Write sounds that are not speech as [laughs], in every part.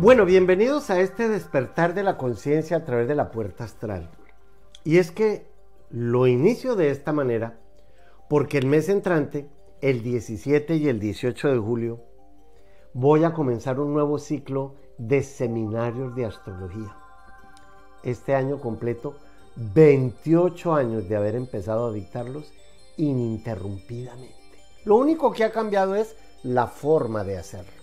Bueno, bienvenidos a este despertar de la conciencia a través de la puerta astral. Y es que lo inicio de esta manera porque el mes entrante, el 17 y el 18 de julio, voy a comenzar un nuevo ciclo de seminarios de astrología. Este año completo, 28 años de haber empezado a dictarlos ininterrumpidamente. Lo único que ha cambiado es la forma de hacerlo.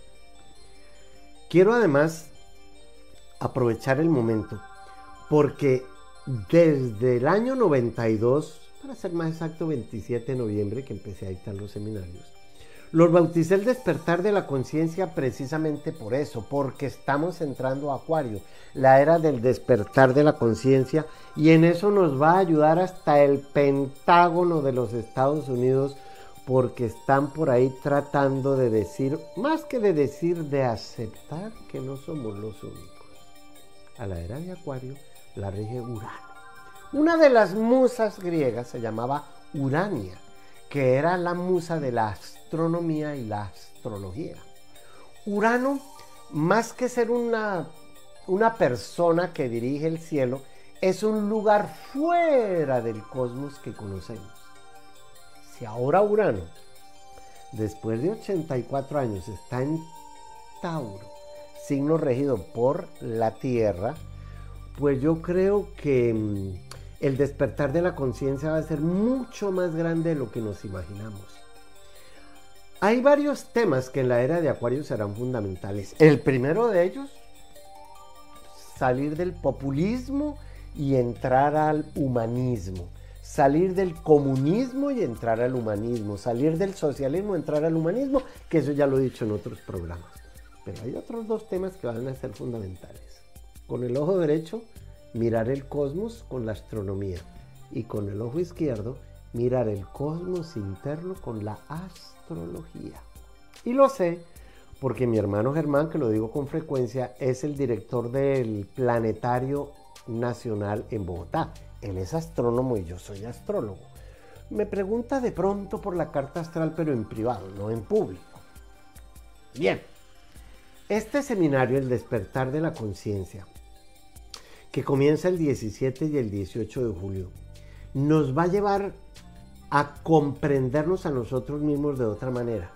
Quiero además aprovechar el momento porque desde el año 92, para ser más exacto 27 de noviembre que empecé a dictar los seminarios, los bauticé el despertar de la conciencia precisamente por eso, porque estamos entrando a Acuario, la era del despertar de la conciencia, y en eso nos va a ayudar hasta el Pentágono de los Estados Unidos porque están por ahí tratando de decir, más que de decir, de aceptar que no somos los únicos. A la era de Acuario la rige Urano. Una de las musas griegas se llamaba Urania, que era la musa de la astronomía y la astrología. Urano, más que ser una, una persona que dirige el cielo, es un lugar fuera del cosmos que conocemos si ahora Urano, después de 84 años, está en Tauro, signo regido por la Tierra, pues yo creo que mm, el despertar de la conciencia va a ser mucho más grande de lo que nos imaginamos. Hay varios temas que en la era de Acuario serán fundamentales. El primero de ellos, salir del populismo y entrar al humanismo salir del comunismo y entrar al humanismo, salir del socialismo, entrar al humanismo, que eso ya lo he dicho en otros programas. Pero hay otros dos temas que van a ser fundamentales. Con el ojo derecho, mirar el cosmos con la astronomía. Y con el ojo izquierdo, mirar el cosmos interno con la astrología. Y lo sé porque mi hermano Germán, que lo digo con frecuencia, es el director del Planetario Nacional en Bogotá él es astrónomo y yo soy astrólogo. Me pregunta de pronto por la carta astral, pero en privado, no en público. Bien, este seminario, El despertar de la conciencia, que comienza el 17 y el 18 de julio, nos va a llevar a comprendernos a nosotros mismos de otra manera.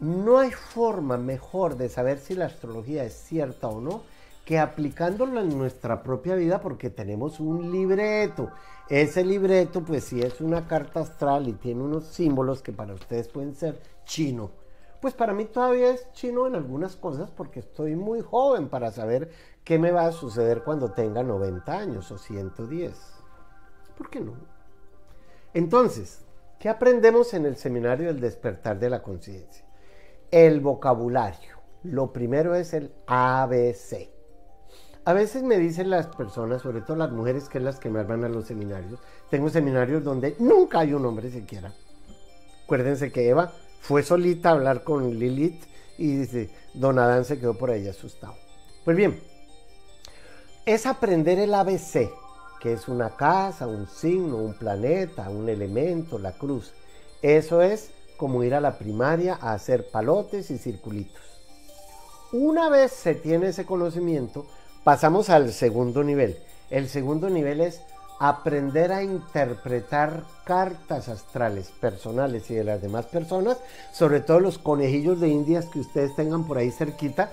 No hay forma mejor de saber si la astrología es cierta o no que aplicándolo en nuestra propia vida porque tenemos un libreto. Ese libreto, pues si es una carta astral y tiene unos símbolos que para ustedes pueden ser chino, pues para mí todavía es chino en algunas cosas porque estoy muy joven para saber qué me va a suceder cuando tenga 90 años o 110. ¿Por qué no? Entonces, ¿qué aprendemos en el seminario del despertar de la conciencia? El vocabulario. Lo primero es el ABC. A veces me dicen las personas, sobre todo las mujeres que es las que me arman a los seminarios, tengo seminarios donde nunca hay un hombre siquiera. Acuérdense que Eva fue solita a hablar con Lilith y dice, don Adán se quedó por ahí asustado. Pues bien, es aprender el ABC, que es una casa, un signo, un planeta, un elemento, la cruz. Eso es como ir a la primaria a hacer palotes y circulitos. Una vez se tiene ese conocimiento, Pasamos al segundo nivel. El segundo nivel es aprender a interpretar cartas astrales personales y de las demás personas, sobre todo los conejillos de indias que ustedes tengan por ahí cerquita,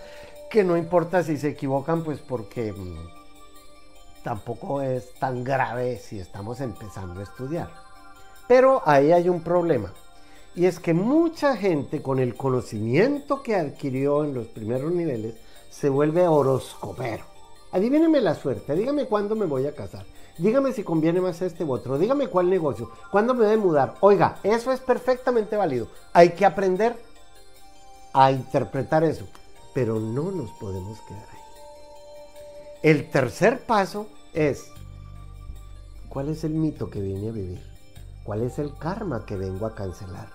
que no importa si se equivocan, pues porque mm, tampoco es tan grave si estamos empezando a estudiar. Pero ahí hay un problema. Y es que mucha gente con el conocimiento que adquirió en los primeros niveles se vuelve horoscopero. Adivíneme la suerte, dígame cuándo me voy a casar, dígame si conviene más este u otro, dígame cuál negocio, cuándo me debe mudar. Oiga, eso es perfectamente válido. Hay que aprender a interpretar eso, pero no nos podemos quedar ahí. El tercer paso es, ¿cuál es el mito que vine a vivir? ¿Cuál es el karma que vengo a cancelar?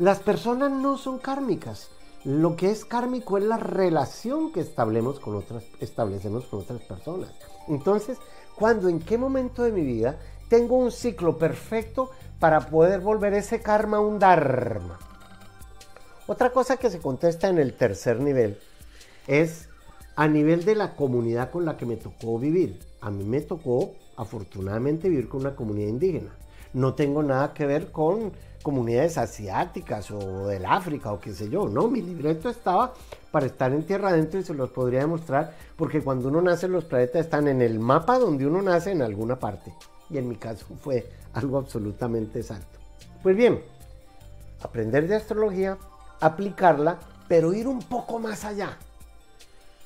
Las personas no son kármicas, lo que es kármico es la relación que establecemos con otras, establecemos con otras personas. Entonces, ¿cuándo, en qué momento de mi vida tengo un ciclo perfecto para poder volver ese karma un dharma? Otra cosa que se contesta en el tercer nivel es a nivel de la comunidad con la que me tocó vivir. A mí me tocó, afortunadamente, vivir con una comunidad indígena. No tengo nada que ver con comunidades asiáticas o del África o qué sé yo. No, mi libreto estaba para estar en tierra adentro y se los podría demostrar porque cuando uno nace los planetas están en el mapa donde uno nace en alguna parte. Y en mi caso [laughs] fue algo absolutamente exacto. Pues bien, aprender de astrología, aplicarla, pero ir un poco más allá.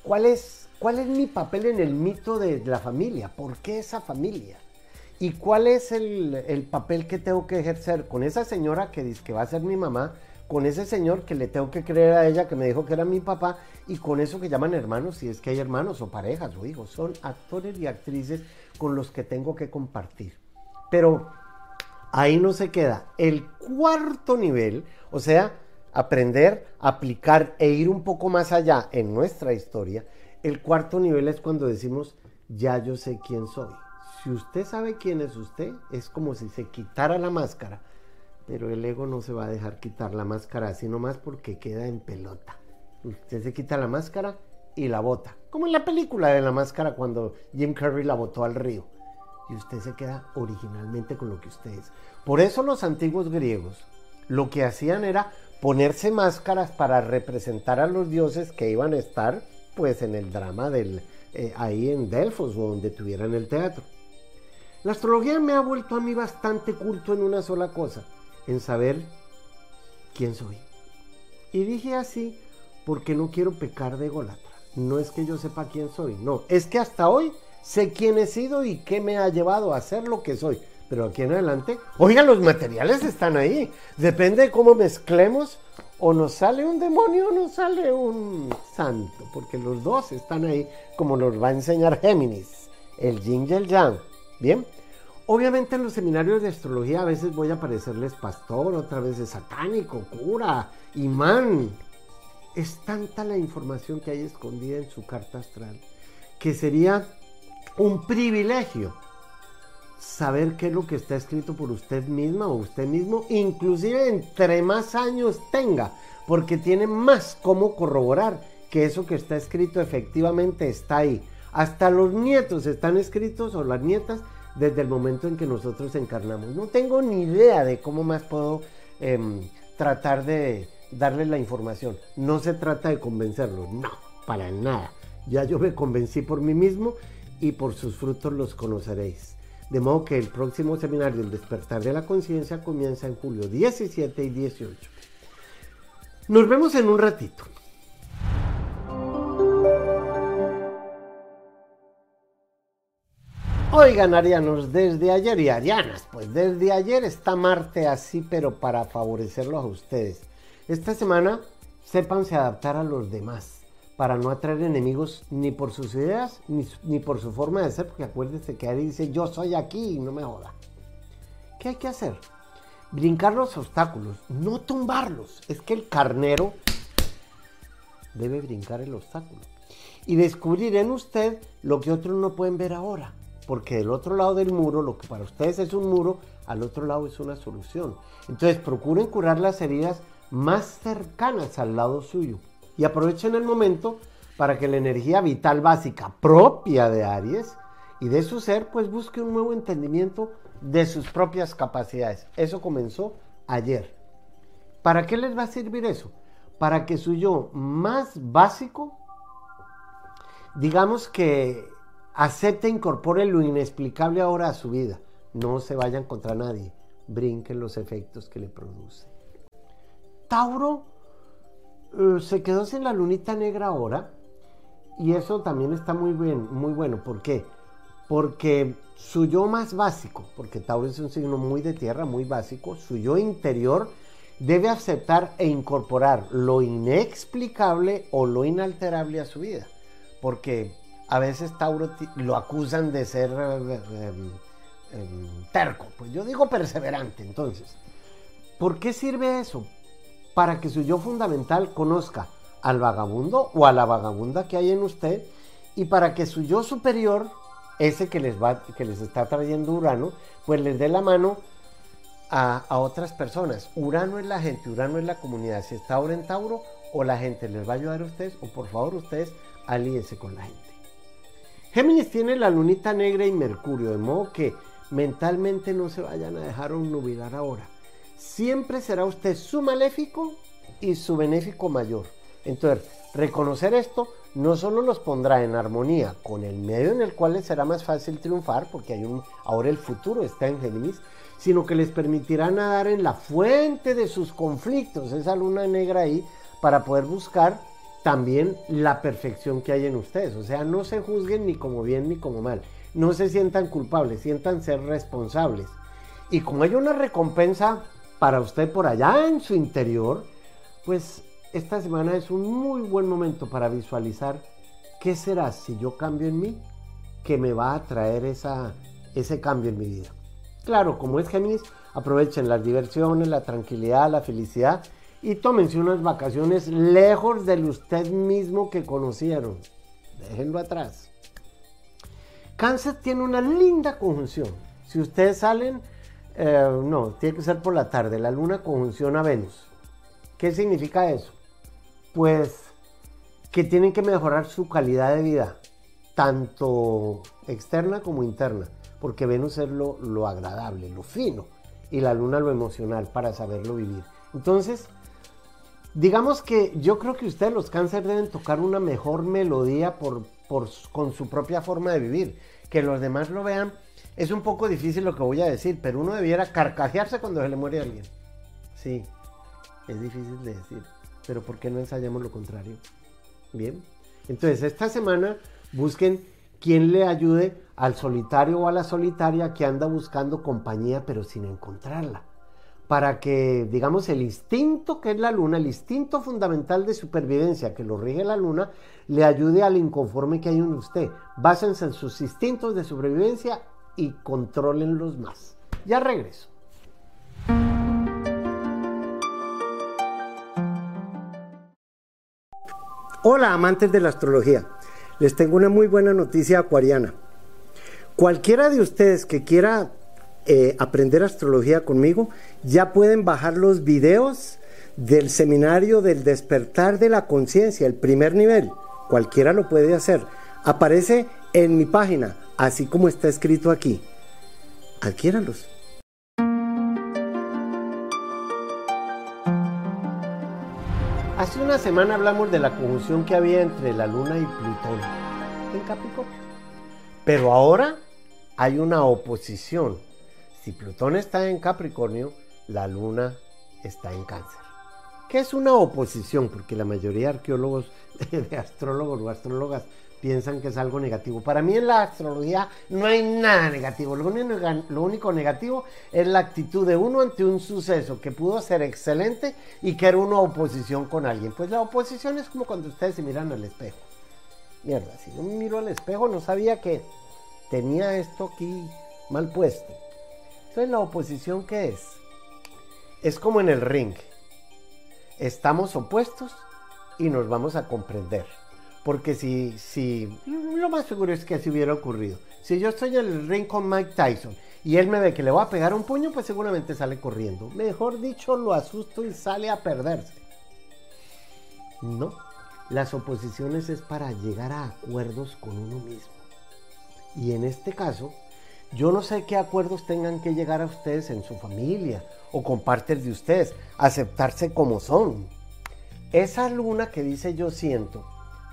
¿Cuál es, cuál es mi papel en el mito de la familia? ¿Por qué esa familia? ¿Y cuál es el, papel que tengo que ejercer con esa señora que dice que va a ser mi mamá, con ese señor que le tengo que creer a ella que me dijo que era mi papá y con eso que llaman hermanos, si es que hay hermanos o parejas o hijos, son actores y actrices con los que tengo que compartir. Pero ahí no se queda. El cuarto nivel, o sea, aprender, aplicar e ir un poco más allá en nuestra historia, el cuarto nivel es cuando decimos, ya yo sé quién soy. Si usted sabe quién es usted, es como si se quitara la máscara, pero el ego no se va a dejar quitar la máscara así nomás porque queda en pelota. Usted se quita la máscara y la bota, como en la película de la máscara cuando Jim Carrey la botó al río. Y usted se queda originalmente con lo que usted es. Por eso los antiguos griegos lo que hacían era ponerse máscaras para representar a los dioses que iban a estar pues en el drama del, eh, ahí en Delfos o donde tuvieran el teatro. La astrología me ha vuelto a mí bastante culto en una sola cosa, en saber quién soy. Y dije así porque no quiero pecar de golatra. No es que yo sepa quién soy, no, es que hasta hoy sé quién he sido y qué me ha llevado a ser lo que soy. Pero aquí en adelante, oigan, los materiales están ahí. Depende de cómo mezclemos, o nos sale un demonio o nos sale un santo, porque los dos están ahí, como nos va a enseñar Géminis, el yin y yang. Bien, obviamente en los seminarios de astrología a veces voy a parecerles pastor, otra vez de satánico, cura, imán. Es tanta la información que hay escondida en su carta astral que sería un privilegio saber qué es lo que está escrito por usted misma o usted mismo, inclusive entre más años tenga, porque tiene más cómo corroborar que eso que está escrito efectivamente está ahí. Hasta los nietos están escritos o las nietas desde el momento en que nosotros encarnamos. No tengo ni idea de cómo más puedo em, tratar de darle la información. No se trata de convencerlos, no, para nada. Ya yo me convencí por mí mismo y por sus frutos los conoceréis. De modo que el próximo seminario, El despertar de la conciencia, comienza en julio 17 y 18. Nos vemos en un ratito. Oigan, arianos, desde ayer y arianas, pues desde ayer está Marte así, pero para favorecerlos a ustedes. Esta semana, sépanse adaptar a los demás para no atraer enemigos ni por sus ideas ni, por su forma de ser, porque acuérdense que Ari dice yo soy aquí y no me joda. ¿Qué hay que hacer? Brincar los obstáculos, no tumbarlos. Es que el carnero debe brincar el obstáculo y descubrir en usted lo que otros no pueden ver ahora. Porque del otro lado del muro, lo que para ustedes es un muro, al otro lado es una solución. Entonces procuren curar las heridas más cercanas al lado suyo y aprovechen el momento para que la energía vital básica propia de Aries y de su ser, pues busque un nuevo entendimiento de sus propias capacidades. Eso comenzó ayer. ¿Para qué les va a servir eso? Para que su yo más básico, digamos que acepte, e incorpore lo inexplicable ahora a su vida. No se vayan contra nadie, brinquen los efectos que le produce. Tauro eh, se quedó sin la lunita negra ahora. Y eso también está muy bien, muy bueno. ¿Por qué? Porque su yo más básico, porque Tauro es un signo muy de tierra, muy básico, su yo interior debe aceptar e incorporar lo inexplicable o lo inalterable a su vida. Porque a veces Tauro lo acusan de ser eh, eh, em, terco. Pues yo digo perseverante, entonces. ¿Por qué sirve eso? para que su yo fundamental conozca al vagabundo o a la vagabunda que hay en usted y para que su yo superior, ese que les, va, que les está trayendo Urano, pues les dé la mano a, otras personas. Urano es la gente, Urano es la comunidad. Si está ahora en Tauro, o la gente les va a ayudar a ustedes, o por favor ustedes alíese con la gente. Géminis tiene la lunita negra y Mercurio, de modo que mentalmente no se vayan a dejar nubilar ahora. Siempre será usted su maléfico y su benéfico mayor. Entonces, reconocer esto no solo los pondrá en armonía con el medio en el cual les será más fácil triunfar, porque hay un, ahora el futuro está en Géminis, sino que les permitirá nadar en la fuente de sus conflictos, esa luna negra ahí, para poder buscar también la perfección que hay en ustedes. O sea, no se juzguen ni como bien ni como mal. No se sientan culpables, sientan ser responsables. Y como hay una recompensa para usted por allá en su interior, pues esta semana es un muy buen momento para visualizar qué será si yo cambio en mí que me va a traer esa, ese cambio en mi vida. Claro, como es Géminis, aprovechen las diversiones, la tranquilidad, la felicidad y tómense unas vacaciones lejos del usted mismo que conocieron. Déjenlo atrás. Cáncer tiene una linda conjunción. Si ustedes salen, eh, no, tiene que ser por la tarde, la luna conjunción a Venus. ¿Qué significa eso? Pues que tienen que mejorar su calidad de vida, tanto externa como interna, porque Venus es lo, lo agradable, lo fino, y la luna lo emocional para saberlo vivir. Entonces, digamos que yo creo que ustedes los cáncer deben tocar una mejor melodía con su propia forma de vivir, que los demás lo vean. Es un poco difícil lo que voy a decir, pero uno debiera carcajearse cuando se le muere alguien. Sí, es difícil de decir, pero ¿por qué no ensayamos lo contrario? Bien, entonces esta semana busquen quien le ayude al solitario o a la solitaria que anda buscando compañía pero sin encontrarla para que, digamos, el instinto que es la luna, el instinto fundamental de supervivencia que lo rige la luna, le ayude al inconforme que hay en usted. Básense en sus instintos de sobrevivencia y controlenlos más. Ya regreso. Hola amantes de la astrología, les tengo una muy buena noticia acuariana. Cualquiera de ustedes que quiera eh, aprender astrología conmigo, ya pueden bajar los videos del seminario del despertar de la conciencia, el primer nivel. Cualquiera lo puede hacer. Aparece en mi página, así como está escrito aquí. Adquiéranlos. Hace una semana hablamos de la conjunción que había entre la Luna y Plutón en Capricornio. Pero ahora hay una oposición si Plutón está en Capricornio, la Luna está en Cáncer. ¿Qué es una oposición? Porque la mayoría de arqueólogos, [laughs] de astrólogos o astrólogas piensan que es algo negativo. Para mí en la astrología no hay nada negativo. Lo único, lo único, negativo es la actitud de uno ante un suceso que pudo ser excelente y que era una oposición con alguien. Pues la oposición es como cuando ustedes se miran al espejo. Mierda, si yo me miro al espejo no sabía que tenía esto aquí mal puesto. Entonces, ¿la oposición qué es? Es como en el ring. Estamos opuestos y nos vamos a comprender. Porque si, si, lo más seguro es que así hubiera ocurrido. Si yo estoy en el ring con Mike Tyson y él me ve que le voy a pegar un puño, pues seguramente sale corriendo. Mejor dicho, lo asusto y sale a perderse. No, las oposiciones es para llegar a acuerdos con uno mismo. Y en este caso, yo no sé qué acuerdos tengan que llegar a ustedes en su familia o con partes de ustedes, aceptarse como son. Esa luna que dice yo siento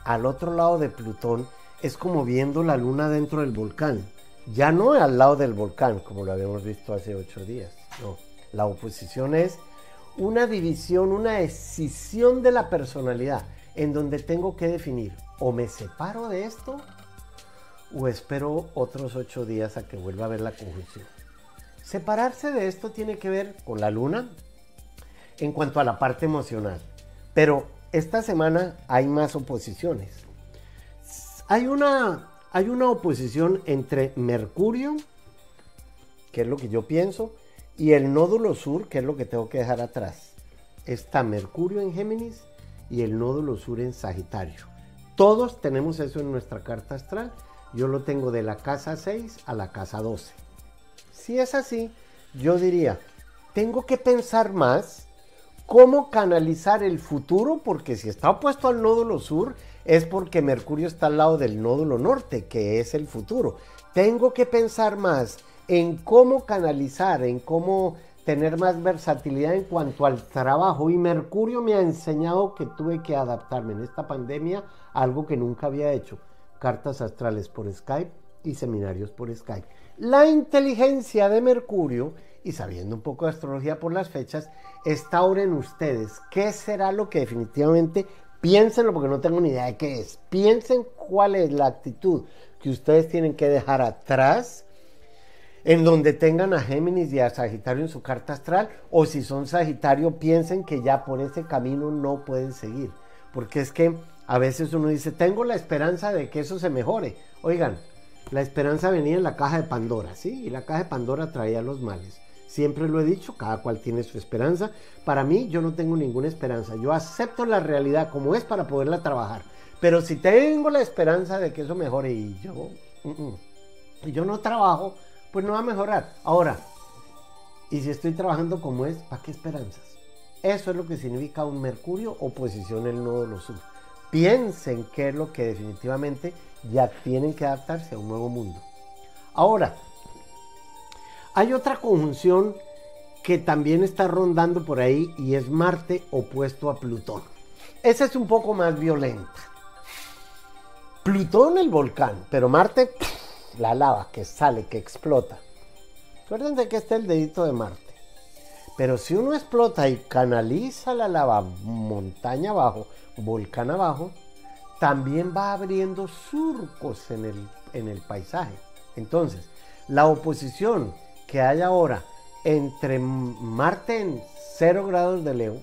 al otro lado de Plutón es como viendo la luna dentro del volcán. Ya no al lado del volcán, como lo habíamos visto hace ocho días. No, la oposición es una división, una escisión de la personalidad, en donde tengo que definir o me separo de esto o espero otros ocho días a que vuelva a ver la conjunción. Separarse de esto tiene que ver con la luna en cuanto a la parte emocional, pero esta semana hay más oposiciones. Hay una, hay una oposición entre Mercurio, que es lo que yo pienso, y el nódulo sur, que es lo que tengo que dejar atrás. Está Mercurio en Géminis y el nódulo sur en Sagitario. Todos tenemos eso en nuestra carta astral yo lo tengo de la casa 6 a la casa 12. Si es así, yo diría, tengo que pensar más cómo canalizar el futuro, porque si está opuesto al nódulo sur, es porque Mercurio está al lado del nódulo norte, que es el futuro. Tengo que pensar más en cómo canalizar, en cómo tener más versatilidad en cuanto al trabajo. Y Mercurio me ha enseñado que tuve que adaptarme en esta pandemia a algo que nunca había hecho. Cartas astrales por Skype y seminarios por Skype. La inteligencia de Mercurio, y sabiendo un poco de astrología por las fechas, está ahora en ustedes. ¿Qué será lo que definitivamente piénsenlo porque no tengo ni idea de qué es. Piensen cuál es la actitud que ustedes tienen que dejar atrás en donde tengan a Géminis y a Sagitario en su carta astral, o si son Sagitario, piensen que ya por ese camino no pueden seguir. Porque es que a veces uno dice, tengo la esperanza de que eso se mejore. Oigan, la esperanza venía en la caja de Pandora, ¿sí? Y la caja de Pandora traía los males. Siempre lo he dicho, cada cual tiene su esperanza. Para mí, yo no tengo ninguna esperanza. Yo acepto la realidad como es para poderla trabajar. Pero si tengo la esperanza de que eso mejore y yo, y yo no trabajo, pues no va a mejorar. Ahora, y si estoy trabajando como es, ¿para qué esperanzas? Eso es lo que significa un Mercurio oposición el nódulo sur. Piensen qué es lo que definitivamente ya tienen que adaptarse a un nuevo mundo. Ahora, hay otra conjunción que también está rondando por ahí y es Marte opuesto a Plutón. Esa es un poco más violenta. Plutón el volcán, pero Marte la lava que sale, que explota. Acuérdense que está el dedito de Marte. Pero si uno explota y canaliza la lava montaña abajo, volcán abajo, también va abriendo surcos en el, en el paisaje. Entonces, la oposición que hay ahora entre Marte en 0 grados de Leo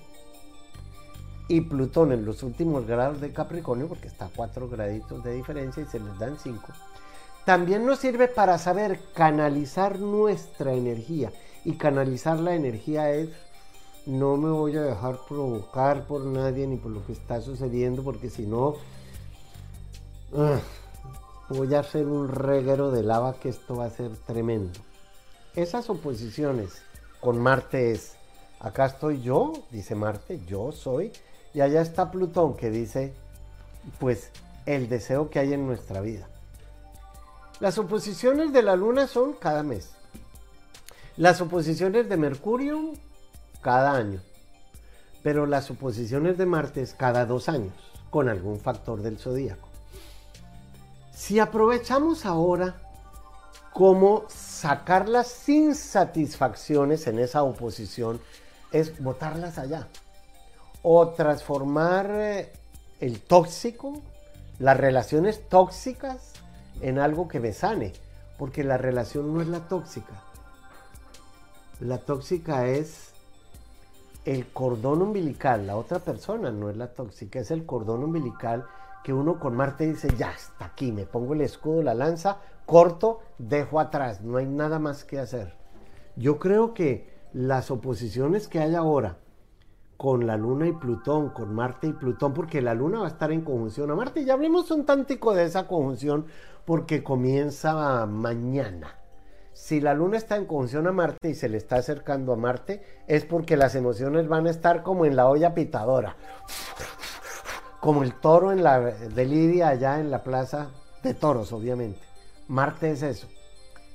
y Plutón en los últimos grados de Capricornio, porque está a 4 graditos de diferencia y se les dan 5, también nos sirve para saber canalizar nuestra energía. Y canalizar la energía es, no me voy a dejar provocar por nadie ni por lo que está sucediendo, porque si no, ah, voy a hacer un reguero de lava que esto va a ser tremendo. Esas oposiciones con Marte es, acá estoy yo, dice Marte, yo soy, y allá está Plutón que dice, pues, el deseo que hay en nuestra vida. Las oposiciones de la Luna son cada mes. Las oposiciones de Mercurio cada año. Pero las oposiciones de Marte es cada dos años, con algún factor del zodíaco. Si aprovechamos ahora cómo sacarlas sin satisfacciones en esa oposición, es botarlas allá. O transformar eh, el tóxico, las relaciones tóxicas, en algo que me sane, porque la relación no es la tóxica. La tóxica es el cordón umbilical, la otra persona no es la tóxica, es el cordón umbilical que uno con Marte dice, ya está aquí, me pongo el escudo, la lanza, corto, dejo atrás, no hay nada más que hacer. Yo creo que las oposiciones que hay ahora con la Luna y Plutón, con Marte y Plutón, porque la Luna va a estar en conjunción a Marte, ya hablemos un tantico de esa conjunción porque comienza mañana. Si la luna está en conjunción a Marte y se le está acercando a Marte, es porque las emociones van a estar como en la olla pitadora. Como el toro en la, de Lidia allá en la plaza de toros, obviamente. Marte es eso.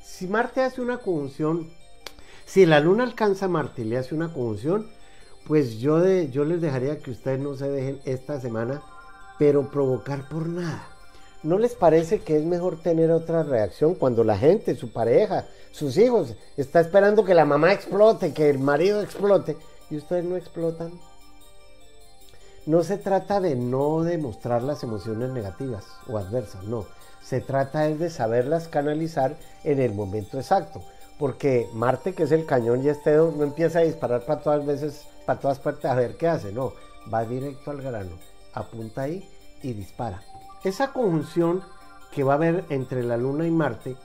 Si Marte hace una conjunción, si la luna alcanza a Marte y le hace una conjunción, pues yo, yo les dejaría que ustedes no se dejen esta semana, pero provocar por nada. ¿No les parece que es mejor tener otra reacción cuando la gente, su pareja, sus hijos, está esperando que la mamá explote, que el marido explote y ustedes no explotan? No se trata de no demostrar las emociones negativas o adversas, no. Se trata es de saberlas canalizar en el momento exacto. Porque Marte, que es el cañón y este no empieza a disparar para todas veces, para todas partes a ver qué hace, no. Va directo al grano, apunta ahí y dispara. Esa conjunción que va a haber entre la Luna y Marte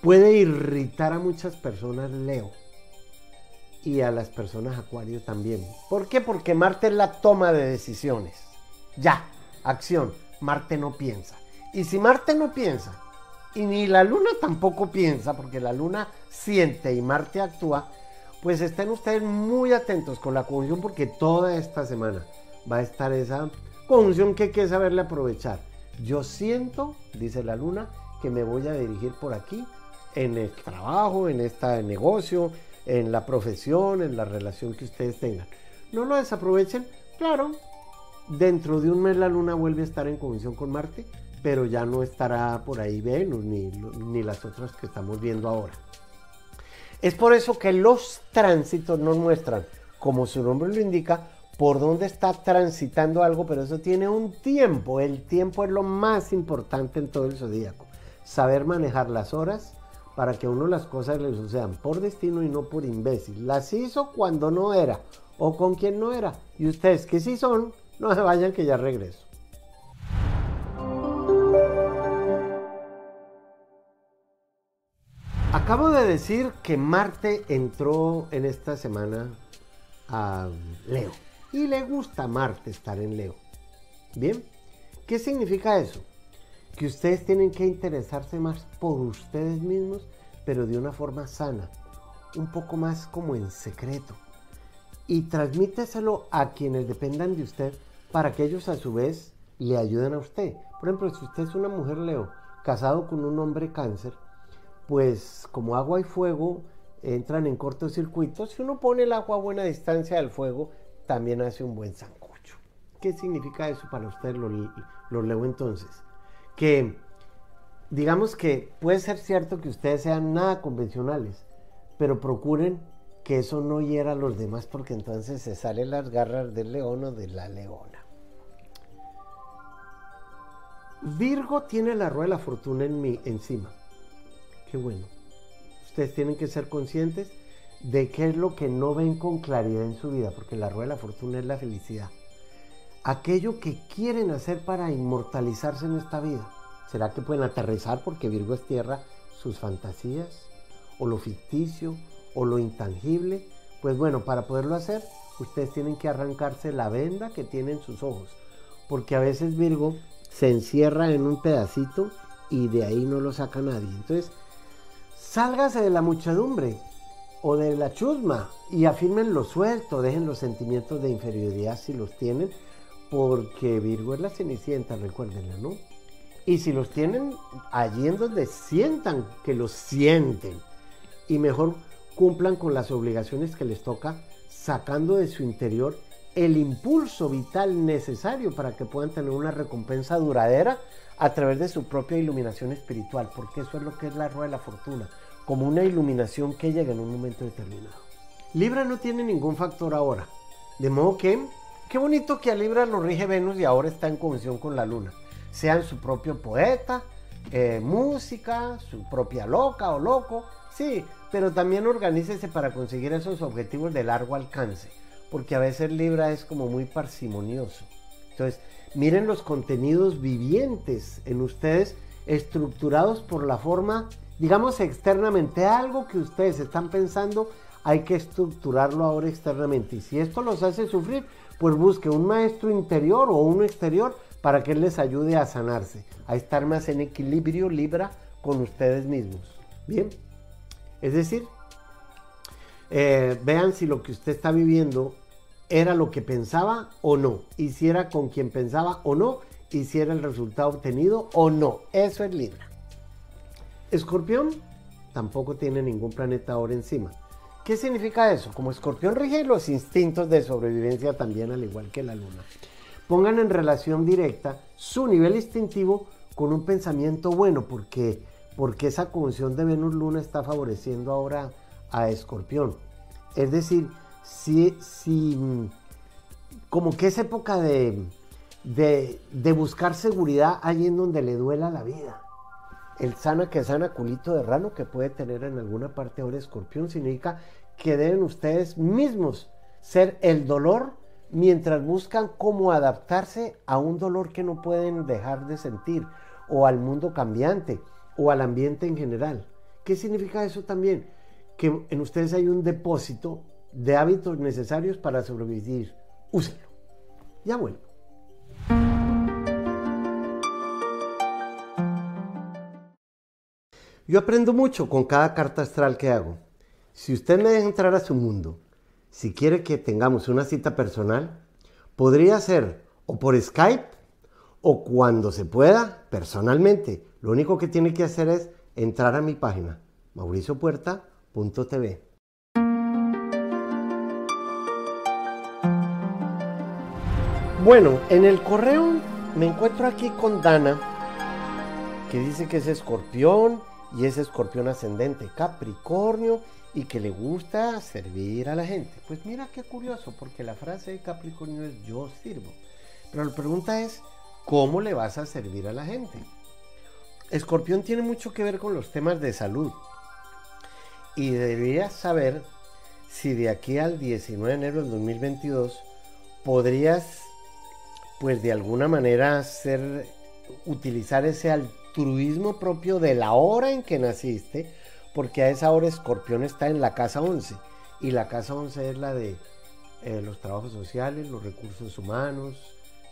puede irritar a muchas personas Leo y a las personas Acuario también. ¿Por qué? Porque Marte es la toma de decisiones. Ya, acción. Marte no piensa. Y si Marte no piensa, y ni la Luna tampoco piensa, porque la Luna siente y Marte actúa, pues estén ustedes muy atentos con la conjunción porque toda esta semana va a estar esa conjunción que hay que saberle aprovechar. Yo siento, dice la luna, que me voy a dirigir por aquí en el trabajo, en este negocio, en la profesión, en la relación que ustedes tengan. No lo desaprovechen, claro, dentro de un mes la luna vuelve a estar en conjunción con Marte, pero ya no estará por ahí Venus ni, ni las otras que estamos viendo ahora. Es por eso que los tránsitos nos muestran, como su nombre lo indica, por dónde está transitando algo, pero eso tiene un tiempo. El tiempo es lo más importante en todo el zodíaco. Saber manejar las horas para que a uno las cosas le sucedan por destino y no por imbécil. Las hizo cuando no era o con quien no era. Y ustedes que sí son, no se vayan que ya regreso. Acabo de decir que Marte entró en esta semana a Leo. Y le gusta Marte estar en Leo. Bien, ¿qué significa eso? Que ustedes tienen que interesarse más por ustedes mismos, pero de una forma sana. Un poco más como en secreto. Y transmíteselo a quienes dependan de usted para que ellos a su vez le ayuden a usted. Por ejemplo, si usted es una mujer Leo, casado con un hombre cáncer, pues como agua y fuego entran en cortocircuito, si uno pone el agua a buena distancia del fuego, también hace un buen sancocho. ¿Qué significa eso para usted? Lo, leo entonces. Que digamos que puede ser cierto que ustedes sean nada convencionales, pero procuren que eso no hiera a los demás porque entonces se salen las garras del león o de la leona. Virgo tiene la rueda de la fortuna en mi, encima. Qué bueno. Ustedes tienen que ser conscientes de qué es lo que no ven con claridad en su vida, porque la rueda de la fortuna es la felicidad. Aquello que quieren hacer para inmortalizarse en esta vida. ¿Será que pueden aterrizar porque Virgo es tierra sus fantasías? ¿O lo ficticio? ¿O lo intangible? Pues bueno, para poderlo hacer, ustedes tienen que arrancarse la venda que tienen sus ojos. Porque a veces Virgo se encierra en un pedacito y de ahí no lo saca nadie. Entonces, Sálgase de la muchedumbre o de la chusma y afirmen lo suelto, dejen los sentimientos de inferioridad si los tienen, porque Virgo es la cenicienta, recuérdenla, ¿no? Y si los tienen allí en donde sientan que los sienten y mejor cumplan con las obligaciones que les toca, sacando de su interior el impulso vital necesario para que puedan tener una recompensa duradera a través de su propia iluminación espiritual, porque eso es lo que es la rueda de la fortuna, como una iluminación que llega en un momento determinado. Libra no tiene ningún factor ahora, de modo que, qué bonito que a Libra lo rige Venus y ahora está en conjunción con la Luna, sean su propio poeta, eh, música, su propia loca o loco, sí, pero también organícese para conseguir esos objetivos de largo alcance, porque a veces Libra es como muy parsimonioso. Entonces, Miren los contenidos vivientes en ustedes estructurados por la forma, digamos externamente, algo que ustedes están pensando, hay que estructurarlo ahora externamente. Y si esto los hace sufrir, pues busque un maestro interior o uno exterior para que les ayude a sanarse, a estar más en equilibrio, libra con ustedes mismos. Bien, es decir, eh, vean si lo que usted está viviendo era lo que pensaba o no, hiciera con quien pensaba o no, hiciera el resultado obtenido o no. Eso es Libra. Escorpión tampoco tiene ningún planeta ahora encima. ¿Qué significa eso? Como Escorpión rige los instintos de sobrevivencia también al igual que la Luna. Pongan en relación directa su nivel instintivo con un pensamiento bueno, porque, porque esa conjunción de Venus-Luna está favoreciendo ahora a Escorpión. Es decir, si, si como que es época de, de, buscar seguridad allí en donde le duela la vida. El sana que sana culito de rano que puede tener en alguna parte ahora escorpión significa que deben ustedes mismos ser el dolor mientras buscan cómo adaptarse a un dolor que no pueden dejar de sentir o al mundo cambiante o al ambiente en general. ¿Qué significa eso también? Que en ustedes hay un depósito de hábitos necesarios para sobrevivir. Úsenlo. Ya vuelvo. Yo aprendo mucho con cada carta astral que hago. si usted me deja entrar a su mundo, si quiere que tengamos una cita personal, podría ser o por Skype o cuando se pueda personalmente. Lo único que tiene que hacer es entrar a mi página mauriciopuerta.tv. Bueno, en el correo me encuentro aquí con Dana, que dice que es escorpión y es escorpión ascendente Capricornio y que le gusta servir a la gente. Pues mira qué curioso, porque la frase de Capricornio es yo sirvo. Pero la pregunta es, ¿cómo le vas a servir a la gente? Escorpión tiene mucho que ver con los temas de salud. Y deberías saber si de aquí al 19 de enero del 2022 podrías, pues de alguna manera, hacer, utilizar ese altruismo propio de la hora en que naciste porque a esa hora Escorpión está en la casa 11 y la casa 11 es la de eh, los trabajos sociales, los recursos humanos,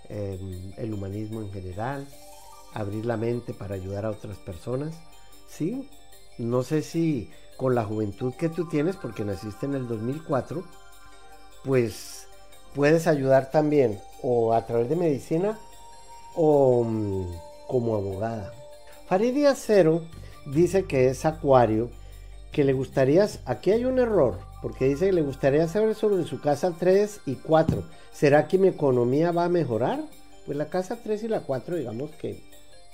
em, el humanismo en general, abrir la mente para ayudar a otras personas. Sí, no sé si con la juventud que tú tienes, porque naciste en el 2004, pues puedes ayudar también o a través de medicina o mm, como abogada. Faridia Cero dice que es Acuario, que le gustaría, aquí hay un error, porque dice que le gustaría saber sobre su casa 3 y 4. ¿Será que mi economía va a mejorar? Pues la casa 3 y la 4, digamos que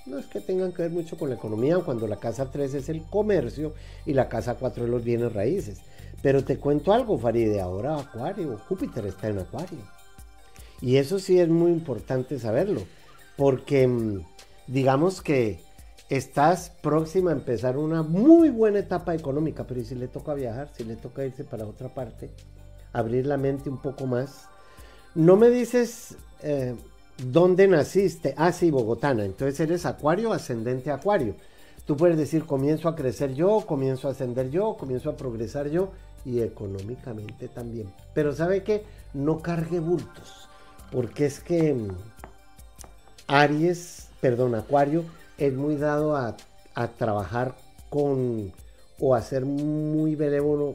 no es que tengan que ver mucho con la economía, cuando la casa 3 es el comercio y la casa 4 es los bienes raíces. Pero te cuento algo, Faride, ahora Acuario, Júpiter está en Acuario. Y eso sí es muy importante saberlo, porque mm, digamos que estás próxima a empezar una muy buena etapa económica, pero si le toca viajar, si le toca irse para otra parte, abrir la mente un poco más. No me dices eh, dónde naciste. Ah, sí, Bogotana. Entonces eres acuario, ascendente acuario. Tú puedes decir, comienzo a crecer yo, comienzo a ascender yo, comienzo a progresar yo y económicamente también. Pero sabe que no cargue bultos, porque es que mm, Aries, perdón, Acuario, es muy dado a, trabajar con o a ser muy benévolo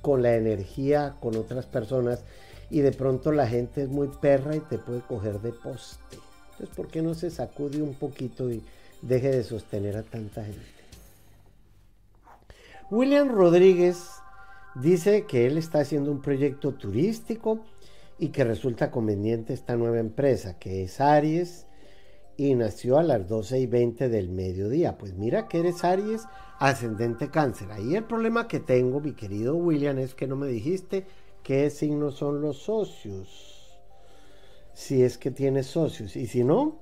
con la energía, con otras personas y de pronto la gente es muy perra y te puede coger de poste. Entonces, ¿por qué no se sacude un poquito y deje de sostener a tanta gente? William Rodríguez dice que él está haciendo un proyecto turístico y que resulta conveniente esta nueva empresa, que es Aries y nació a las 12 y 20 del mediodía. Pues mira que eres Aries, ascendente cáncer. Ahí el problema que tengo, mi querido William, es que no me dijiste qué signos son los socios. Si es que tienes socios. Y si no,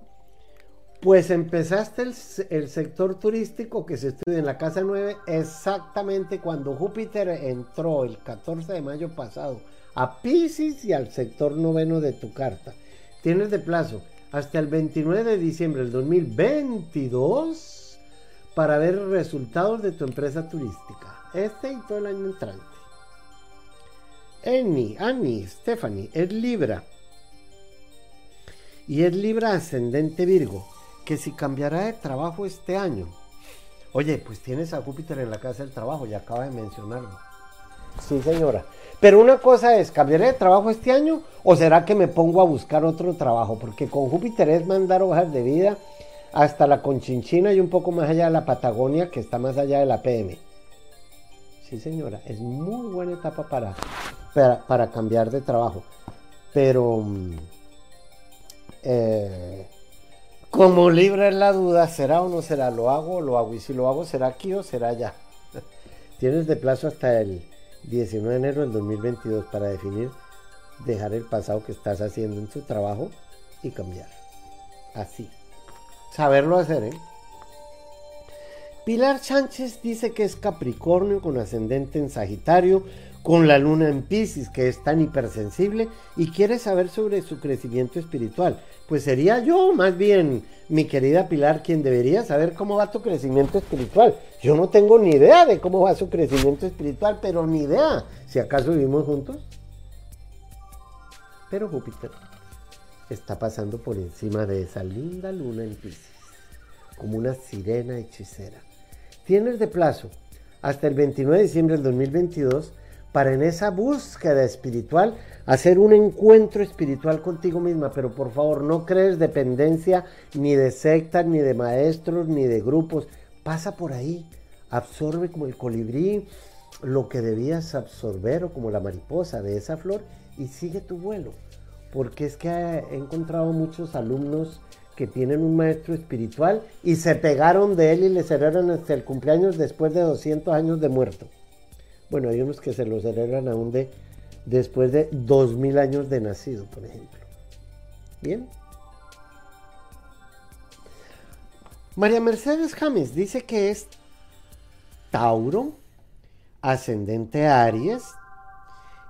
pues empezaste el, el, sector turístico que se estudia en la casa 9 exactamente cuando Júpiter entró el 14 de mayo pasado a Pisces y al sector noveno de tu carta. Tienes de plazo hasta el 29 de diciembre del 2022 para ver resultados de tu empresa turística. Este y todo el año entrante. Annie, Annie, Stephanie, es Libra. Y es Libra ascendente Virgo, que si cambiará de trabajo este año. Oye, pues tienes a Júpiter en la casa del trabajo, ya acaba de mencionarlo. Sí, señora. Pero una cosa es, ¿cambiaré de trabajo este año o será que me pongo a buscar otro trabajo? Porque con Júpiter es mandar hojas de vida hasta la Conchinchina y un poco más allá de la Patagonia, que está más allá de la PM. Sí, señora, es muy buena etapa para, para, cambiar de trabajo. Pero mm, eh, como libre es la duda, ¿será o no será? ¿Lo hago o lo hago? Y si lo hago, ¿será aquí o será allá? [laughs] Tienes de plazo hasta el 19 de enero del 2022 para definir, dejar el pasado que estás haciendo en tu trabajo y cambiar. Así. Saberlo hacer, ¿eh? Pilar Sánchez dice que es Capricornio con ascendente en Sagitario, con la luna en Pisces, que es tan hipersensible y quiere saber sobre su crecimiento espiritual. Pues sería yo, más bien, mi querida Pilar, quien debería saber cómo va tu crecimiento espiritual. Yo no tengo ni idea de cómo va su crecimiento espiritual, pero ni idea si acaso vivimos juntos. Pero Júpiter está pasando por encima de esa linda luna en Pisces, como una sirena hechicera. Tienes de plazo hasta el 29 de diciembre del 2022 para en esa búsqueda espiritual hacer un encuentro espiritual contigo misma, pero por favor no crees dependencia ni de sectas, ni de maestros, ni de grupos. Pasa por ahí, absorbe como el colibrí lo que debías absorber o como la mariposa de esa flor y sigue tu vuelo. Porque es que he encontrado muchos alumnos que tienen un maestro espiritual y se pegaron de él y le cerraron hasta el cumpleaños después de 200 años de muerto. Bueno, hay unos que se lo celebran aún de después de 2000 años de nacido, por ejemplo. Bien. María Mercedes James dice que es Tauro, ascendente Aries,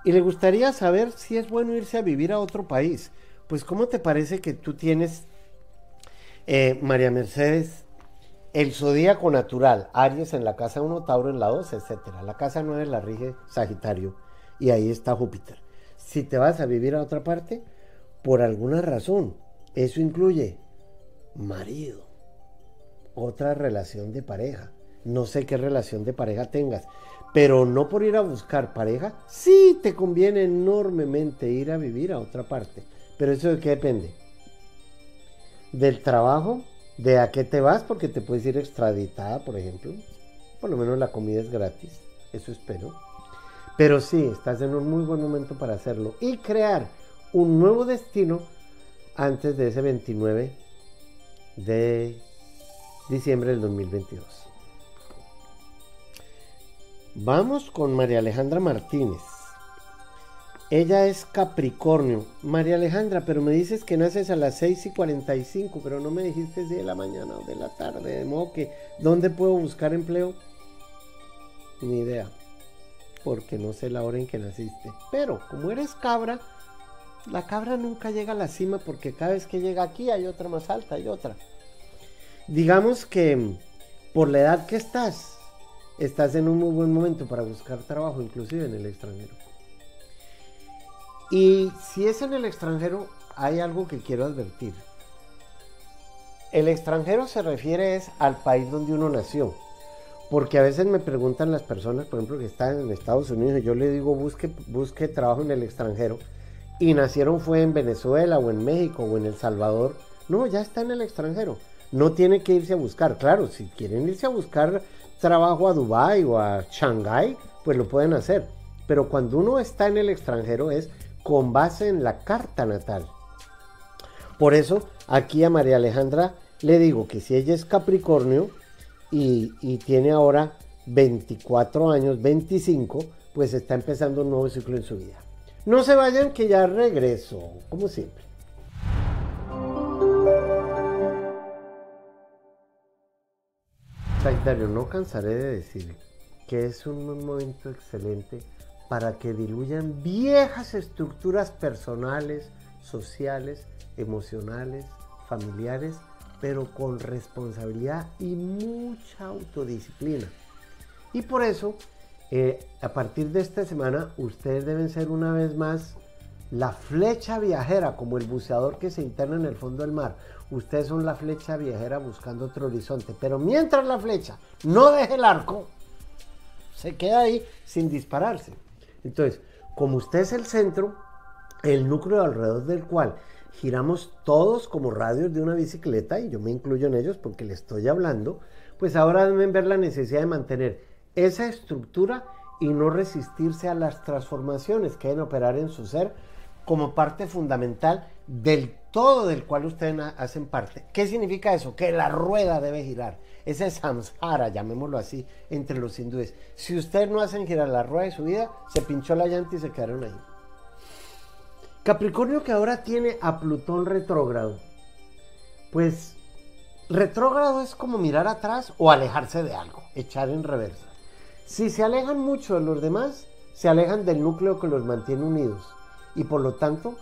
y le gustaría saber si es bueno irse a vivir a otro país. Pues, ¿cómo te parece que tú tienes, eh, María Mercedes, el zodíaco natural, Aries en la casa 1, Tauro en la 2, etcétera. La casa 9 la rige Sagitario y ahí está Júpiter. Si te vas a vivir a otra parte, por alguna razón, eso incluye marido, otra relación de pareja. No sé qué relación de pareja tengas, pero no por ir a buscar pareja, sí te conviene enormemente ir a vivir a otra parte. Pero eso de qué depende? Del trabajo, de a qué te vas, porque te puedes ir extraditada, por ejemplo. Por lo menos la comida es gratis, eso espero. Pero sí, estás en un muy buen momento para hacerlo y crear un nuevo destino antes de ese 29 de diciembre del 2022. Vamos con María Alejandra Martínez. Ella es Capricornio. María Alejandra, pero me dices que naces a las 6 y 45, pero no me dijiste si de la mañana o de la tarde. De modo que, ¿dónde puedo buscar empleo? Ni idea. Porque no sé la hora en que naciste. Pero, como eres cabra, la cabra nunca llega a la cima porque cada vez que llega aquí hay otra más alta, hay otra. Digamos que por la edad que estás, estás en un muy buen momento para buscar trabajo, inclusive en el extranjero. Y si es en el extranjero, hay algo que quiero advertir. El extranjero se refiere es al país donde uno nació. Porque a veces me preguntan las personas, por ejemplo, que están en Estados Unidos, yo le digo, busque, busque trabajo en el extranjero, y nacieron fue en Venezuela o en México o en El Salvador. No, ya está en el extranjero. No tiene que irse a buscar. Claro, si quieren irse a buscar trabajo a Dubái o a Shanghái, pues lo pueden hacer. Pero cuando uno está en el extranjero es con base en la carta natal. Por eso aquí a María Alejandra le digo que si ella es Capricornio y, tiene ahora 24 años, 25, pues está empezando un nuevo ciclo en su vida. No se vayan que ya regreso, como siempre. Sagitario, no cansaré de decir que es un momento excelente para que diluyan viejas estructuras personales, sociales, emocionales, familiares, pero con responsabilidad y mucha autodisciplina. Y por eso, eh, a partir de esta semana, ustedes deben ser una vez más la flecha viajera, como el buceador que se interna en el fondo del mar. Ustedes son la flecha viajera buscando otro horizonte. Pero mientras la flecha no deje el arco, se queda ahí sin dispararse. Entonces, como usted es el centro, el núcleo alrededor del cual giramos todos como radios de una bicicleta, y yo me incluyo en ellos porque le estoy hablando, pues ahora deben ver la necesidad de mantener esa estructura y no resistirse a las transformaciones que deben operar en su ser como parte fundamental del todo del cual ustedes hacen parte. ¿Qué significa eso? Que la rueda debe girar. Ese samsara, llamémoslo así, entre los hindúes. Si ustedes no hacen girar la rueda de su vida, se pinchó la llanta y se quedaron ahí. Capricornio que ahora tiene a Plutón retrógrado. Pues retrógrado es como mirar atrás o alejarse de algo, echar en reversa. Si se alejan mucho de los demás, se alejan del núcleo que los mantiene unidos y por lo tanto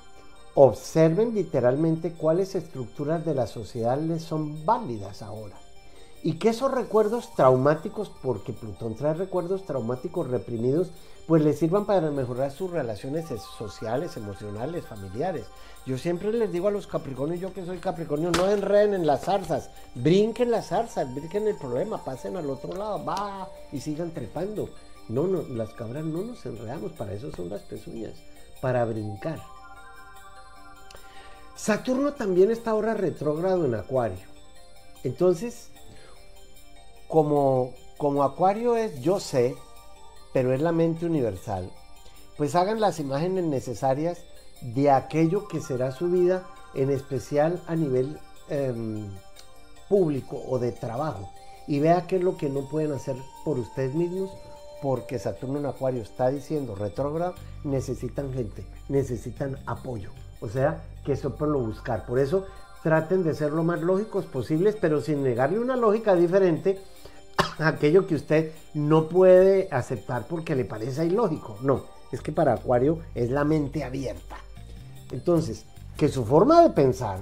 observen literalmente cuáles estructuras de la sociedad les son válidas ahora y que esos recuerdos traumáticos, porque Plutón trae recuerdos traumáticos reprimidos, pues les sirvan para mejorar sus relaciones sociales, emocionales, familiares. Yo siempre les digo a los Capricornios, yo que soy Capricornio, no enreden en las zarzas, brinquen las zarzas, brinquen el problema, pasen al otro lado, va y sigan trepando. No, no, las cabras no nos enredamos, para eso son las pezuñas, para brincar. Saturno también está ahora retrógrado en Acuario. Entonces, como, como Acuario es yo sé, pero es la mente universal, pues hagan las imágenes necesarias de aquello que será su vida, en especial a nivel em, público o de trabajo. Y vea qué es lo que no pueden hacer por ustedes mismos, porque Saturno en Acuario está diciendo retrógrado, necesitan gente, necesitan apoyo. O sea, que eso por lo buscar. Por eso traten de ser lo más lógicos posibles, pero sin negarle una lógica diferente [coughs] a aquello que usted no puede aceptar porque le parece ilógico. No, es que para Acuario es la mente abierta. Entonces, que su forma de pensar,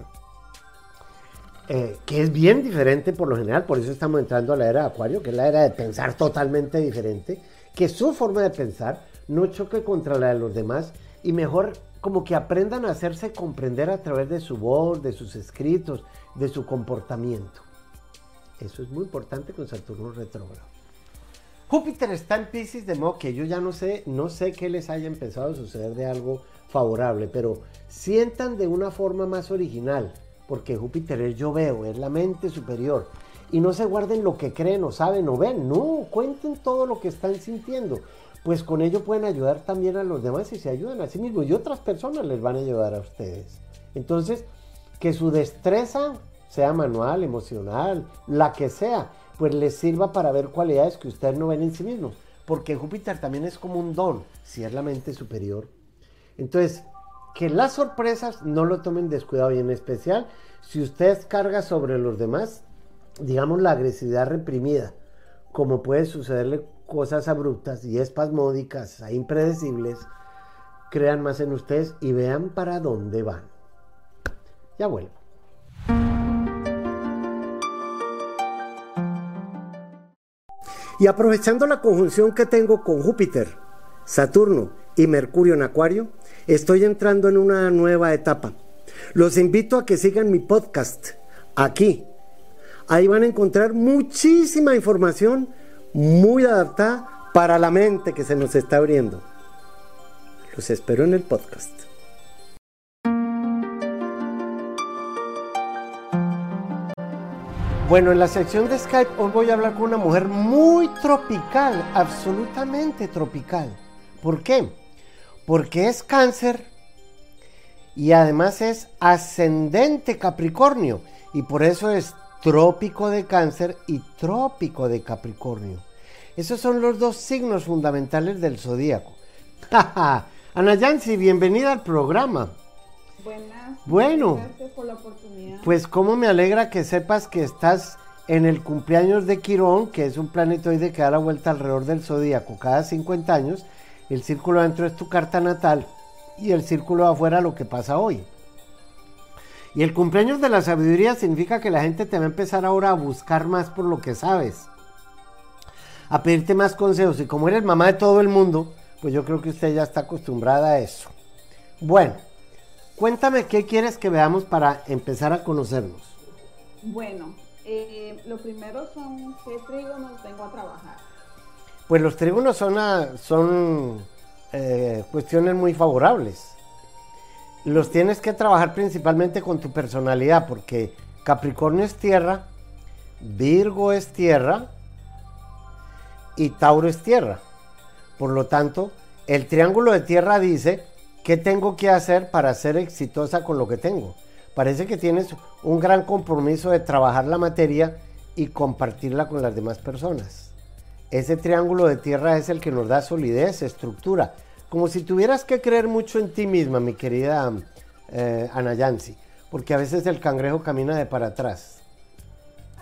eh, que es bien diferente por lo general, por eso estamos entrando a la era de Acuario, que es la era de pensar totalmente diferente, que su forma de pensar no choque contra la de los demás y mejor como que aprendan a hacerse comprender a través de su voz, de sus escritos, de su comportamiento. Eso es muy importante con Saturno retrógrado. Júpiter está en Pisces, de modo que yo ya no sé, no sé qué les haya empezado a suceder de algo favorable, pero sientan de una forma más original, porque Júpiter es yo veo, es la mente superior. Y no se guarden lo que creen o saben o ven, no, cuenten todo lo que están sintiendo, pues con ello pueden ayudar también a los demás y se ayudan a sí mismos y otras personas les van a ayudar a ustedes. Entonces, que su destreza, sea manual, emocional, la que sea, pues les sirva para ver cualidades que ustedes no ven en sí mismos. Porque Júpiter también es como un don, si es la mente superior entonces, que las sorpresas no lo tomen descuidado y en especial si usted carga sobre los demás, digamos, la agresividad reprimida, como puede sucederle cosas abruptas y espasmódicas, e impredecibles, crean más en ustedes y vean para dónde van. Ya vuelvo. Y aprovechando la conjunción que tengo con Júpiter, Saturno y Mercurio en Acuario, Estoy entrando en una nueva etapa. Los invito a que sigan mi podcast aquí. Ahí van a encontrar muchísima información muy adaptada para la mente que se nos está abriendo. Los espero en el podcast. Bueno, en la sección de Skype hoy voy a hablar con una mujer muy tropical, absolutamente tropical. ¿Por qué? porque es cáncer y además es ascendente Capricornio y por eso es trópico de cáncer y trópico de Capricornio. Esos son los dos signos fundamentales del zodíaco. [laughs] Ana Yancy, bienvenida al programa. Buenas. Bueno. Gracias por la oportunidad. Pues cómo me alegra que sepas que estás en el cumpleaños de Quirón, que es un planetoide que da la vuelta alrededor del zodíaco cada 50 años el círculo adentro es tu carta natal y el círculo de afuera lo que pasa hoy. Y el cumpleaños de la sabiduría significa que la gente te va a empezar ahora a buscar más por lo que sabes, a pedirte más consejos. Y como eres mamá de todo el mundo, pues yo creo que usted ya está acostumbrada a eso. Bueno, cuéntame qué quieres que veamos para empezar a conocernos. Bueno, eh, lo primero son qué trígonos vengo a trabajar. Pues los trígonos son, son eh, cuestiones muy favorables. Los tienes que trabajar principalmente con tu personalidad, porque Capricornio es tierra, Virgo es tierra y Tauro es tierra. Por lo tanto, el triángulo de tierra dice qué tengo que hacer para ser exitosa con lo que tengo. Parece que tienes un gran compromiso de trabajar la materia y compartirla con las demás personas. Ese triángulo de tierra es el que nos da solidez, estructura. Como si tuvieras que creer mucho en ti misma, mi querida eh, Ana Yancy, porque a veces el cangrejo camina de para atrás.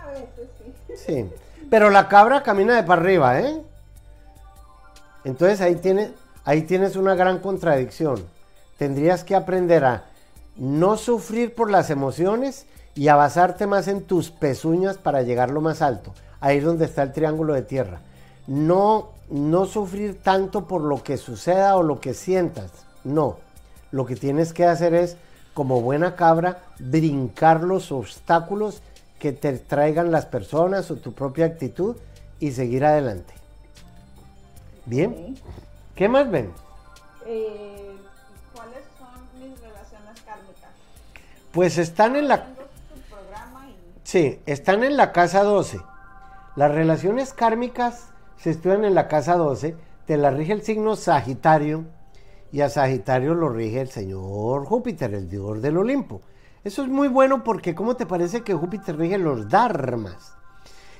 A veces sí. Sí, pero la cabra camina de para arriba, ¿eh? Entonces ahí, tiene, ahí tienes una gran contradicción. Tendrías que aprender a no sufrir por las emociones y a basarte más en tus pezuñas para llegar lo más alto. Ahí es donde está el triángulo de tierra. No, no sufrir tanto por lo que suceda o lo que sientas. No. Lo que tienes que hacer es, como buena cabra, brincar los obstáculos que te traigan las personas o tu propia actitud y seguir adelante. Bien. ¿Qué más ven? Eh, ¿Cuáles son mis relaciones kármicas? Pues están en la... Y- Sí, están en la casa 12. Las relaciones kármicas se estudian en la casa 12. Te la rige el signo Sagitario y a Sagitario lo rige el señor Júpiter, el dios del Olimpo. Eso es muy bueno porque ¿cómo te parece que Júpiter rige los dharmas?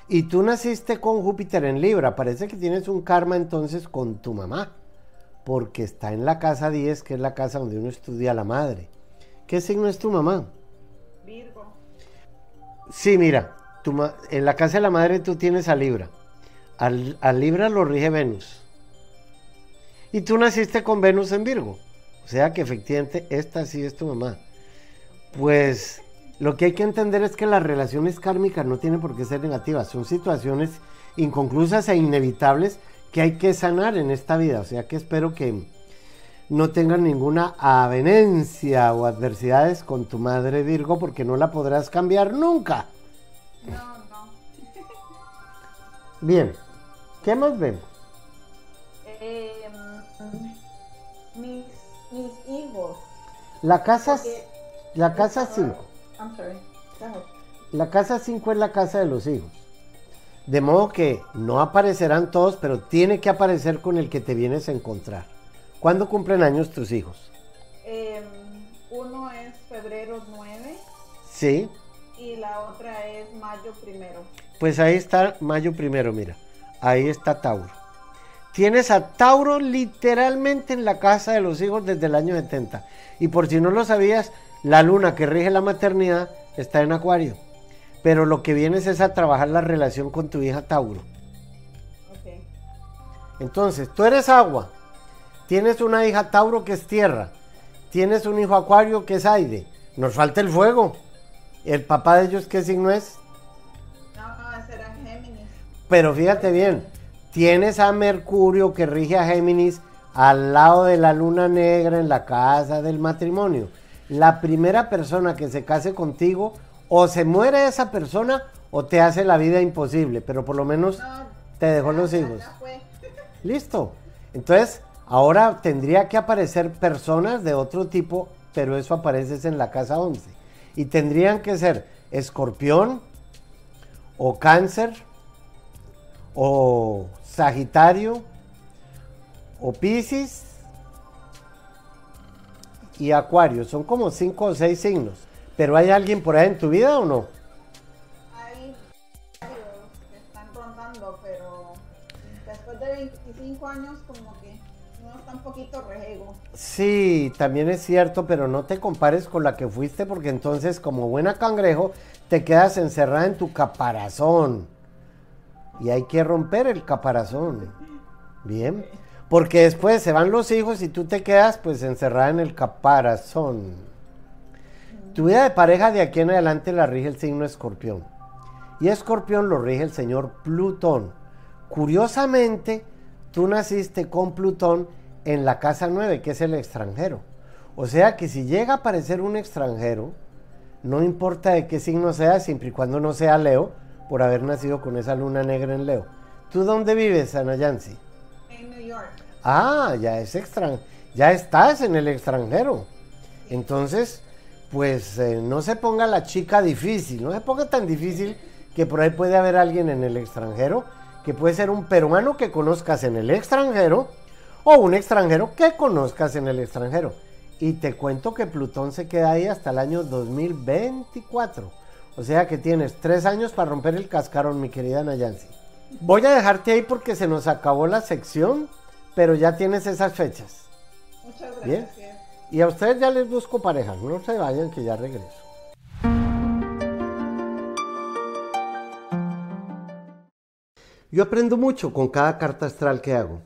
Y tú naciste con Júpiter en Libra. Parece que tienes un karma entonces con tu mamá. Porque está en la casa 10, que es la casa donde uno estudia a la madre. ¿Qué signo es tu mamá? Virgo. Sí, mira, tu en la casa de la madre tú tienes a Libra. Al, Libra lo rige Venus. Y tú naciste con Venus en Virgo. O sea que efectivamente esta sí es tu mamá. Pues lo que hay que entender es que las relaciones kármicas no tienen por qué ser negativas. Son situaciones inconclusas e inevitables que hay que sanar en esta vida. O sea que espero que no tengan ninguna avenencia o adversidades con tu madre Virgo porque no la podrás cambiar nunca. No, no. Bien, ¿qué más vemos? Eh, mis, mis hijos. La casa, Porque- la casa 5. I'm sorry. Go ahead. La casa 5 es la casa de los hijos. De modo que no aparecerán todos, pero tiene que aparecer con el que te vienes a encontrar. ¿Cuándo cumplen años tus hijos? Eh, uno es febrero 9 Sí, y la otra es mayo primero. pues ahí está mayo primero, mira. Ahí está Tauro. Tienes a Tauro literalmente en la casa de los hijos desde el año 70. Y por si no lo sabías, la luna que rige la maternidad está en Acuario. Pero lo que vienes es a trabajar la relación con tu hija Tauro. Ok. Entonces, tú eres agua. Tienes una hija Tauro que es tierra. Tienes un hijo Acuario que es aire. Nos falta el fuego. ¿El papá de ellos qué signo es? Pero fíjate bien, tienes a Mercurio que rige a Géminis al lado de la luna negra en la casa del matrimonio. La primera persona que se case contigo, o se muere esa persona o te hace la vida imposible, pero por lo menos No, te dejó los hijos. [laughs] Listo. Entonces, ahora tendría que aparecer personas de otro tipo, pero eso aparece es en la casa 11. Y tendrían que ser escorpión, o cáncer, o sagitario, o piscis, y acuario. Son como cinco o seis signos. Pero ¿hay alguien por ahí en tu vida o no? Hay varios que están rondando, pero después de 25 años como que uno está un poquito rejego. Sí, también es cierto, pero no te compares con la que fuiste porque entonces como buena cangrejo te quedas encerrada en tu caparazón. Y hay que romper el caparazón. Bien. Porque después se van los hijos y tú te quedas pues encerrada en el caparazón. Tu vida de pareja de aquí en adelante la rige el signo escorpión. Y escorpión lo rige el señor Plutón. Curiosamente, tú naciste con Plutón en la casa 9, que es el extranjero. O sea que si llega a aparecer un extranjero, no importa de qué signo sea, siempre y cuando no sea Leo, por haber nacido con esa luna negra en Leo. ¿Tú dónde vives, Ana Yancy? En New York. Ah, ya es extran, ya estás en el extranjero. Entonces, pues eh, no se ponga la chica difícil, no se ponga tan difícil que por ahí puede haber alguien en el extranjero, que puede ser un peruano que conozcas en el extranjero o un extranjero que conozcas en el extranjero. Y te cuento que Plutón se queda ahí hasta el año 2024. O sea que tienes tres años para romper el cascarón, mi querida Nayansi. Voy a dejarte ahí porque se nos acabó la sección, pero ya tienes esas fechas. Muchas Bien. gracias. Y a ustedes ya les busco pareja, no se vayan que ya regreso. Yo aprendo mucho con cada carta astral que hago.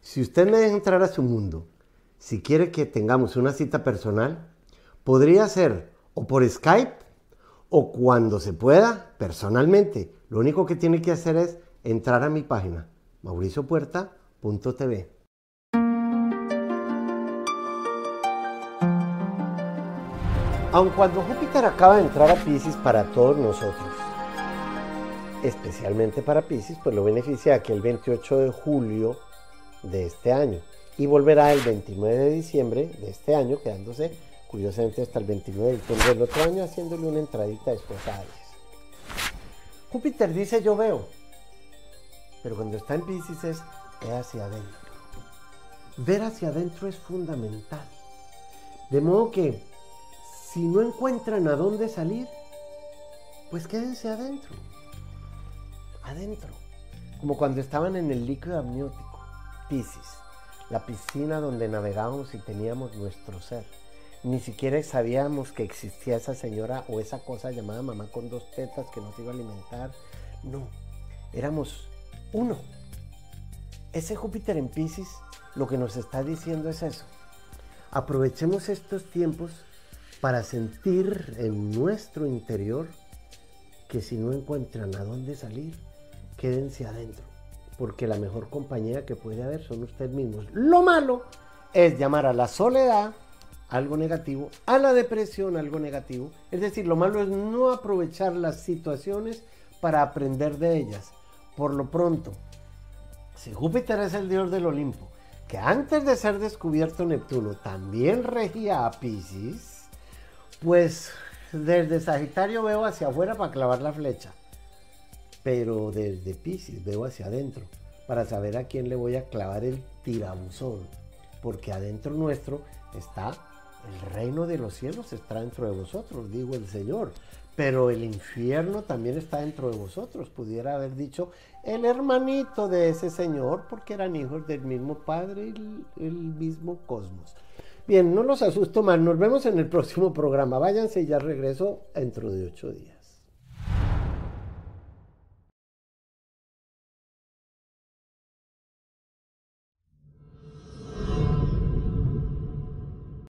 Si usted me deja entrar a su mundo, si quiere que tengamos una cita personal, podría ser o por Skype o cuando se pueda, personalmente. Lo único que tiene que hacer es entrar a mi página, mauriciopuerta.tv. Aun cuando Júpiter acaba de entrar a Pisces para todos nosotros, especialmente para Pisces, pues lo beneficia aquí el 28 de julio de este año y volverá el 29 de diciembre de este año, quedándose curiosamente hasta el 29 de diciembre del otro año, haciéndole una entradita después a Aries. Júpiter dice yo veo, pero cuando está en Pisces es ver hacia adentro. Ver hacia adentro es fundamental. De modo que si no encuentran a dónde salir, pues quédense adentro adentro. Como cuando estaban en el líquido amniótico, Pisces, la piscina donde navegábamos y teníamos nuestro ser. Ni siquiera sabíamos que existía esa señora o esa cosa llamada mamá con dos tetas que nos iba a alimentar. No, éramos uno. Ese Júpiter en Pisces lo que nos está diciendo es eso. Aprovechemos estos tiempos para sentir en nuestro interior que si no encuentran a dónde salir, quédense adentro, porque la mejor compañía que puede haber son ustedes mismos. Lo malo es llamar a la soledad algo negativo, a la depresión algo negativo. Es decir, lo malo es no aprovechar las situaciones para aprender de ellas. Por lo pronto, si Júpiter es el dios del Olimpo, que antes de ser descubierto Neptuno también regía a Pisces, pues desde Sagitario veo hacia afuera para clavar la flecha pero desde Pisces veo hacia adentro para saber a quién le voy a clavar el tirabuzón, porque adentro nuestro está el reino de los cielos, está dentro de vosotros, digo el Señor, pero el infierno también está dentro de vosotros, pudiera haber dicho el hermanito de ese Señor, porque eran hijos del mismo Padre y el mismo cosmos. Bien, no los asusto más, nos vemos en el próximo programa, váyanse y ya regreso dentro de ocho días.